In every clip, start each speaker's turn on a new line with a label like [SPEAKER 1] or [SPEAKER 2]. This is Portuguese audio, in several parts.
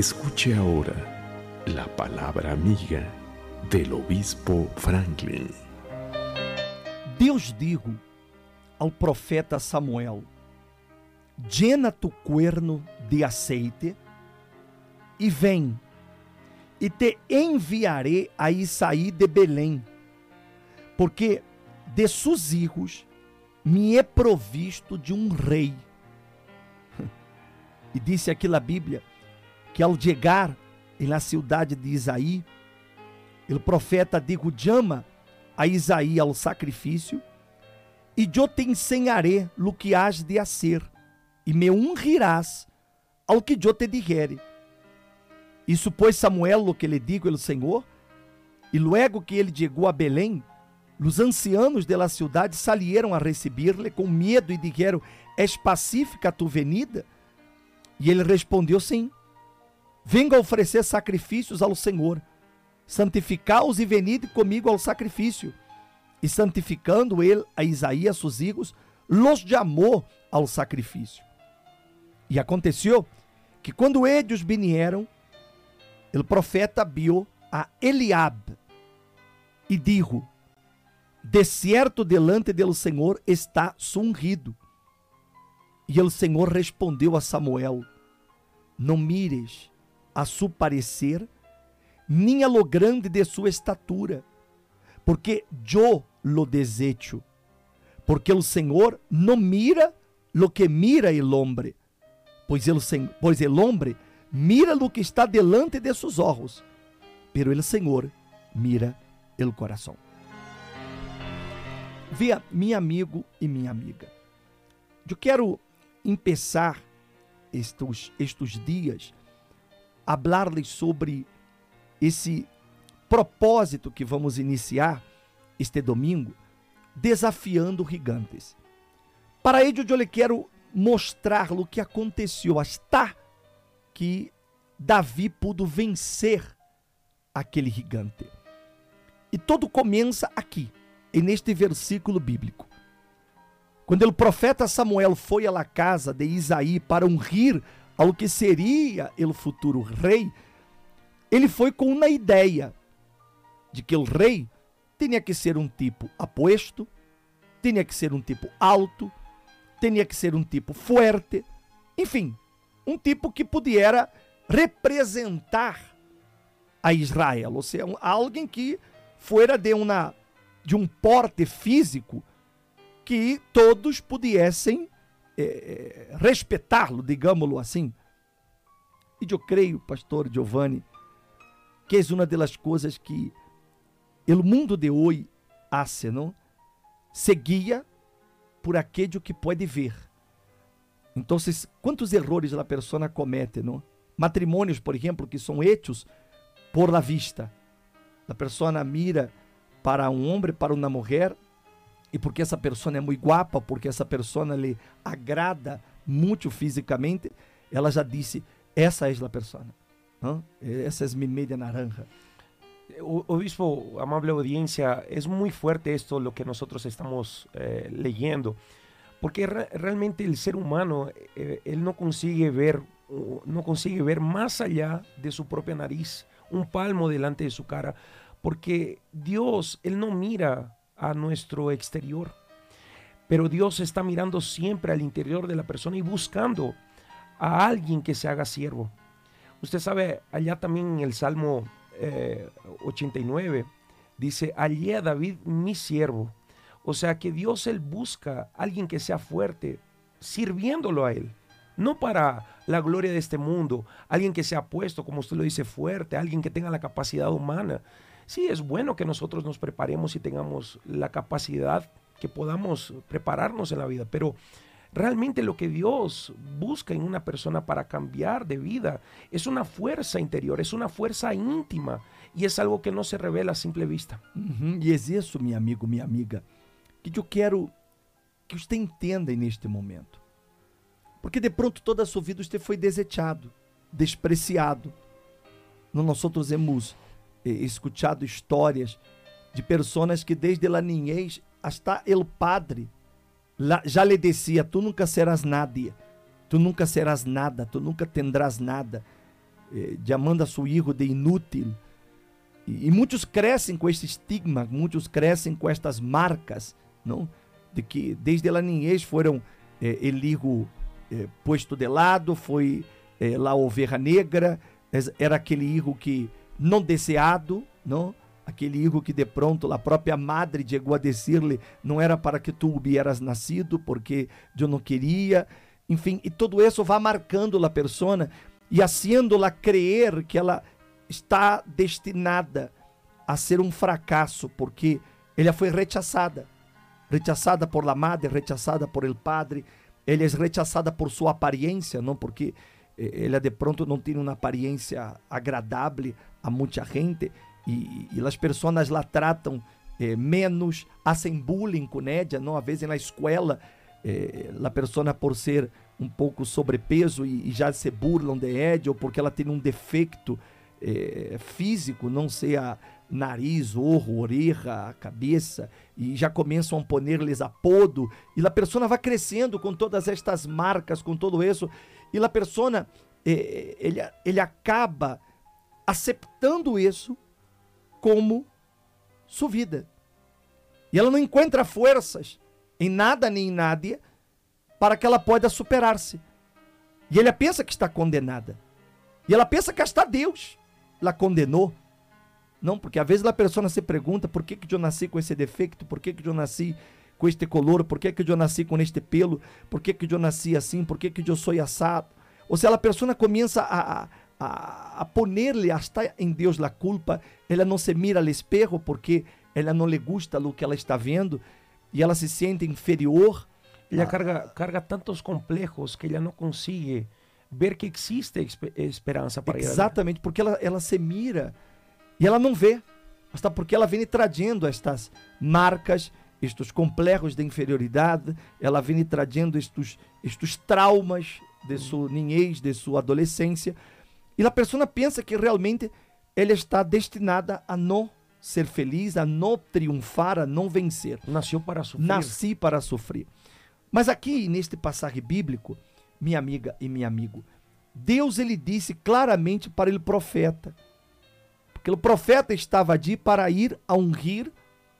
[SPEAKER 1] Escuche ahora la palabra amiga del obispo Franklin.
[SPEAKER 2] Deus digo ao profeta Samuel: Llena tu cuerno de aceite e vem, e te enviarei a Isaí de Belém, porque de seus filhos me é provisto de um rei. E disse aqui na Bíblia que ao chegar na cidade de Isaí, o profeta digo chama a Isaí ao sacrifício, e eu te ensinarei o que has de fazer, e me honrarás ao que eu te dijere. E supôs Samuel o que lhe digo el Senhor, e luego que ele chegou a Belém, os ancianos da cidade salieram a receber-lhe com medo e dijeron: És pacífica tu venida? E ele respondeu: Sim. Venga oferecer sacrifícios ao Senhor. Santificaos e venide comigo ao sacrifício. E santificando ele a Isaías, seus filhos, los chamou ao sacrifício. E aconteceu que quando eles vinieron, o profeta viu a Eliab e dijo: De certo delante do Senhor está sungido. E o Senhor respondeu a Samuel: Não mires a su parecer, nem a lo grande de sua estatura, porque eu lo desecho. Porque o Senhor não mira lo que mira el hombre, pois el, pois el hombre mira lo que está delante de seus olhos, pero el Senhor mira el coração. Via, meu amigo e minha amiga, eu quero começar estes, estes dias hablar-lhes sobre esse propósito que vamos iniciar este domingo, desafiando gigantes. Para ello eu lhe quero mostrar o que aconteceu hasta que Davi pudo vencer aquele gigante. E tudo começa aqui, neste versículo bíblico. Quando o profeta Samuel foi à casa de Isaí para ungir ao que seria o futuro rei, ele foi com uma ideia de que o rei tinha que ser um tipo apuesto, tinha que ser um tipo alto, tinha que ser um tipo forte, enfim, um tipo que pudiera representar a Israel, ou seja, alguém que fuera de uma de um porte físico que todos pudessem eh, respeitá-lo, digámoslo assim. E eu creio, pastor Giovanni, que é uma das coisas que o mundo de hoje hace, não? Seguia por aquele que pode ver. Então, quantos erros a pessoa comete, não? Matrimônios, por exemplo, que são hechos por la vista. A pessoa mira para um homem, para uma mulher, e porque essa pessoa é muito guapa, porque essa pessoa lhe agrada muito fisicamente, ela já disse: essa é a pessoa. Não? Essa é minha media naranja.
[SPEAKER 3] Obispo, amable audiencia, es muy fuerte esto lo que nosotros estamos eh, leyendo, porque re realmente el ser humano, eh, él no consigue ver, no consigue ver más allá de su propia nariz, un palmo delante de su cara, porque Dios, él no mira a nuestro exterior, pero Dios está mirando siempre al interior de la persona y buscando a alguien que se haga siervo. Usted sabe, allá también en el Salmo 89 eh, dice, allí a David mi siervo. O sea que Dios él busca a alguien que sea fuerte, sirviéndolo a él. No para la gloria de este mundo, alguien que sea puesto, como usted lo dice, fuerte, alguien que tenga la capacidad humana, Sí, es bueno que nosotros nos preparemos y tengamos la capacidad que podamos prepararnos en la vida, pero realmente lo que Dios busca en una persona para cambiar de vida es una fuerza interior, es una fuerza íntima y es algo que no se revela a simple vista.
[SPEAKER 2] Uhum, e é isso, amigo, minha amiga, que eu quero que você entenda neste momento. Porque de pronto toda a sua vida você foi desechado, despreciado. Nós outros hemos escuchado histórias de pessoas que desde a niñez hasta el padre já lhe dizia: Tu nunca serás nadie, tu nunca serás nada, tu nunca tendrás nada. eh, a seu filho de inútil. E, e, muitos crescem com esse estigma, muitos crescem com estas marcas, não? De que desde a niñez foram eh, el hijo eh, posto de lado, foi eh, la oveja negra, era aquele hijo que não deseado, não? aquele hijo que de pronto a própria madre chegou a dizer-lhe não era para que tu hubieras nascido porque eu não queria enfim e tudo isso vai marcando a persona e haciendo-la crer que ela está destinada a ser um fracasso porque ela foi rechaçada rechaçada por la madre rechaçada por el padre. Ela é rechaçada por sua aparência não porque eh, ela de pronto não tem uma aparência agradável a muita gente e, e as pessoas lá tratam eh, menos, fazem bullying com ella, não? Às vezes na escola, eh, a pessoa por ser um pouco sobrepeso e, e, já se burlam de ella, ou porque ela tem um defeito eh, físico, não seja nariz, orro, orelha, cabeça, e já começam a poner-lhes apodo, e a pessoa vai crescendo com todas estas marcas, com todo isso, e a pessoa, eh, ele, ele acaba aceitando isso como sua vida. E ela não encontra forças em nada nem em nada para que ela possa superar-se. E ela pensa que está condenada. E ela pensa que está Deus la condenou. Não, porque às vezes a pessoa se pergunta por que, que eu nasci com esse defeito, por que, que eu nasci com este color, por que, que eu nasci com este pelo, por que, que eu nasci assim, por que, que eu sou assado. Ou seja, a pessoa começa a, a, a, a ponerle hasta em Deus a culpa, ela não se mira ao espejo porque ela não lhe gusta o que ela está vendo e ela se sente inferior.
[SPEAKER 3] Ela carga, carga tantos complejos que ela não consegue ver que existe esperança para
[SPEAKER 2] ela. Exatamente, porque ela, ela se mira e ela não vê. Hasta porque ela vem trazendo estas marcas, estes complexos de inferioridade, ela vem trazendo estes, estes traumas de sua niñez, de sua adolescência. E a pessoa pensa que realmente ela está destinada a não ser feliz, a não triunfar, a não vencer.
[SPEAKER 3] Nasceu para sofrer.
[SPEAKER 2] Nasci para sofrer. Mas aqui neste passagem bíblico, minha amiga e meu amigo, Deus ele disse claramente para o profeta, porque o profeta estava ali para ir a ungir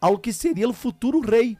[SPEAKER 2] ao que seria o futuro rei.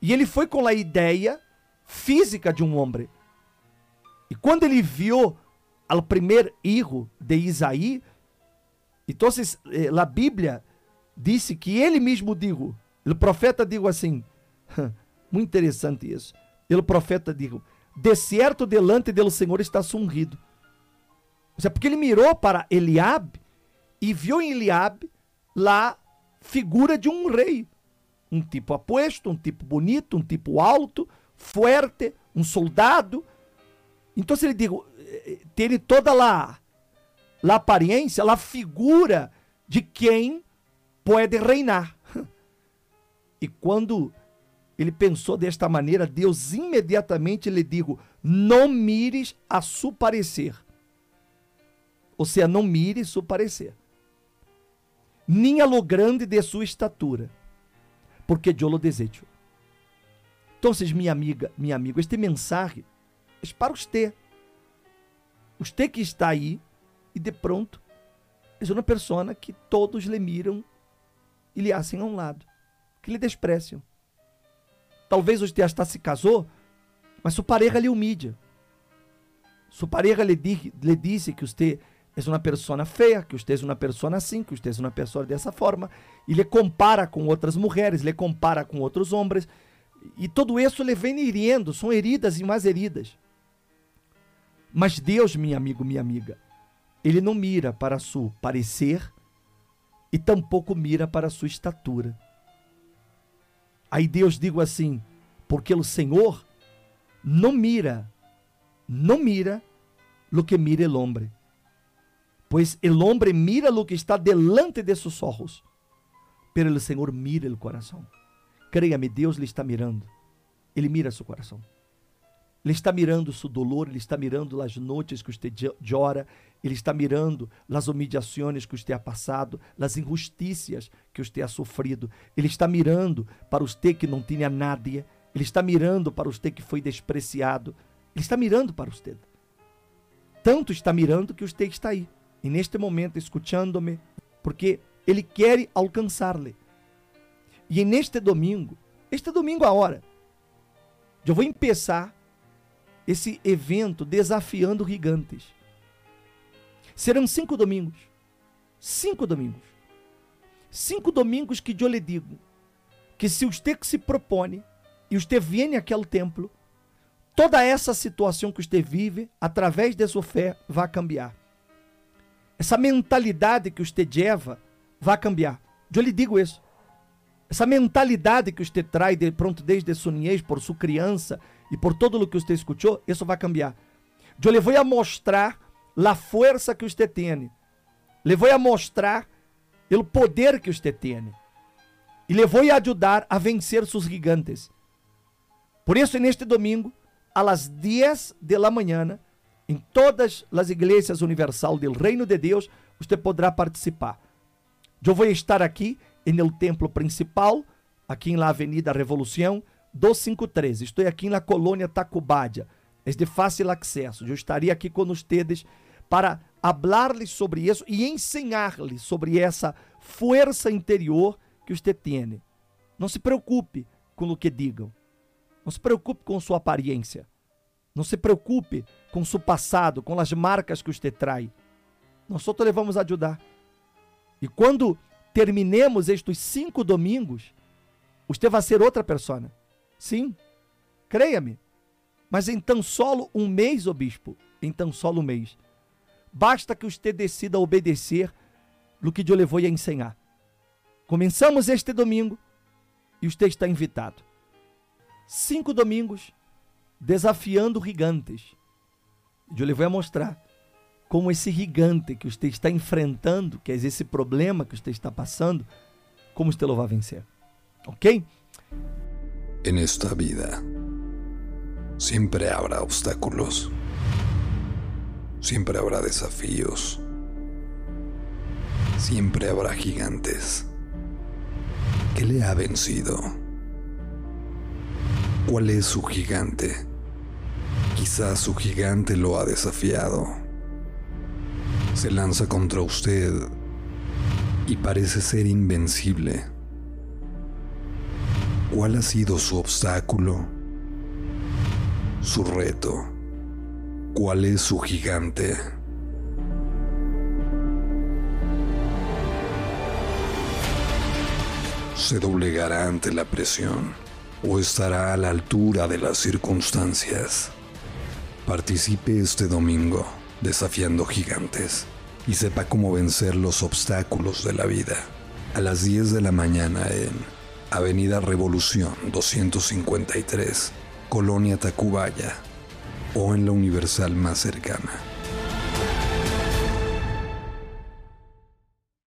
[SPEAKER 2] E ele foi com a ideia física de um homem. E quando ele viu ao primeiro hijo de Isaí. Então, eh, a Bíblia disse que ele mesmo digo, o profeta digo assim, muito interessante isso. O profeta digo, de certo delante do Senhor está sungido. Ou seja, porque ele mirou para Eliabe e viu em Eliabe lá figura de um rei. Um tipo apuesto, um tipo bonito, um tipo alto, forte, um soldado. Então ele digo, ter toda lá a aparência, a figura de quem pode reinar. E quando ele pensou desta maneira, Deus imediatamente lhe digo: não mires a su parecer. Ou seja, não mire su parecer. Nem a lo grande de sua estatura, porque eu lo desejo. Então, minha amiga, minha amigo, este mensagem é para você Você que está aí e de pronto é uma pessoa que todos lhe miram e lhe hacen a um lado, que lhe despreciam. Talvez você até se casou, mas sua pareja lhe humilha. Sua pareja lhe, di, lhe disse que você é uma pessoa feia, que você é uma pessoa assim, que você é uma pessoa dessa forma, e lhe compara com outras mulheres, lhe compara com outros homens, e tudo isso lhe vem hiriendo, são heridas e mais heridas. Mas Deus, meu amigo, minha amiga, ele não mira para seu parecer e tampouco mira para sua estatura. Aí Deus digo assim, porque o Senhor não mira, não mira lo que mira o homem, pois el homem mira lo que está delante de seus olhos, pero o Senhor mira o coração. Creia-me, Deus lhe está mirando. Ele mira seu coração. Ele está mirando seu dolor, ele está mirando as noites que você chora, ele está mirando as humilhações que você ha passado, as injustiças que você ha sofrido. Ele está mirando para você que não tinha nada, ele está mirando para você que foi despreciado. Ele está mirando para você. tanto está mirando que você está aí. E neste momento escutando-me, porque Ele quer alcançar-lhe. E neste domingo, este domingo agora, eu vou começar esse evento desafiando gigantes. Serão cinco domingos. Cinco domingos. Cinco domingos que eu lhe digo que se você que se propõe e você vem àquele templo, toda essa situação que você vive, através de sua fé, vai cambiar. Essa mentalidade que você leva vai cambiar. Eu lhe digo isso. Essa mentalidade que você traz de pronto desde sua niñez, por sua criança e por todo o que você escutou, isso vai cambiar. Eu lhe vou a mostrar a força que você tem. Lhe vou a mostrar o poder que você tem. E lhe vou a ajudar a vencer seus gigantes. Por isso, neste domingo, las 10 de la mañana, em todas as igrejas universal do Reino de Deus, você poderá participar. Eu vou estar aqui no templo principal, aqui na Avenida Revolução 253. Estou aqui na colônia Tacubádia. É de fácil acesso. Eu estaria aqui com vocês para falar-lhes sobre isso e ensinar-lhes sobre essa força interior que você tem. Não se preocupe com o que digam. Não se preocupe com sua aparência. Não se preocupe com seu passado, com as marcas que você traz. Nós só te levamos a ajudar. E quando terminemos estes cinco domingos, você vai ser outra pessoa. Sim, creia-me. Mas em tão solo um mês, o bispo, em tão solo um mês, basta que você decida obedecer no que eu levou a ensinar. Começamos este domingo e você está invitado cinco domingos desafiando gigantes. Eu lhe vou mostrar como esse gigante que você está enfrentando, que é esse problema que você está passando, como você vai vencer. ¿Ok?
[SPEAKER 1] En esta vida siempre habrá obstáculos, siempre habrá desafíos, siempre habrá gigantes. ¿Qué le ha vencido? ¿Cuál es su gigante? Quizás su gigante lo ha desafiado. Se lanza contra usted y parece ser invencible. ¿Cuál ha sido su obstáculo? Su reto. ¿Cuál es su gigante? Se doblegará ante la presión o estará a la altura de las circunstancias. Participe este domingo desafiando gigantes y sepa cómo vencer los obstáculos de la vida. A las 10 de la mañana en Avenida Revolución 253, Colonia Tacubaya o en la Universal más cercana.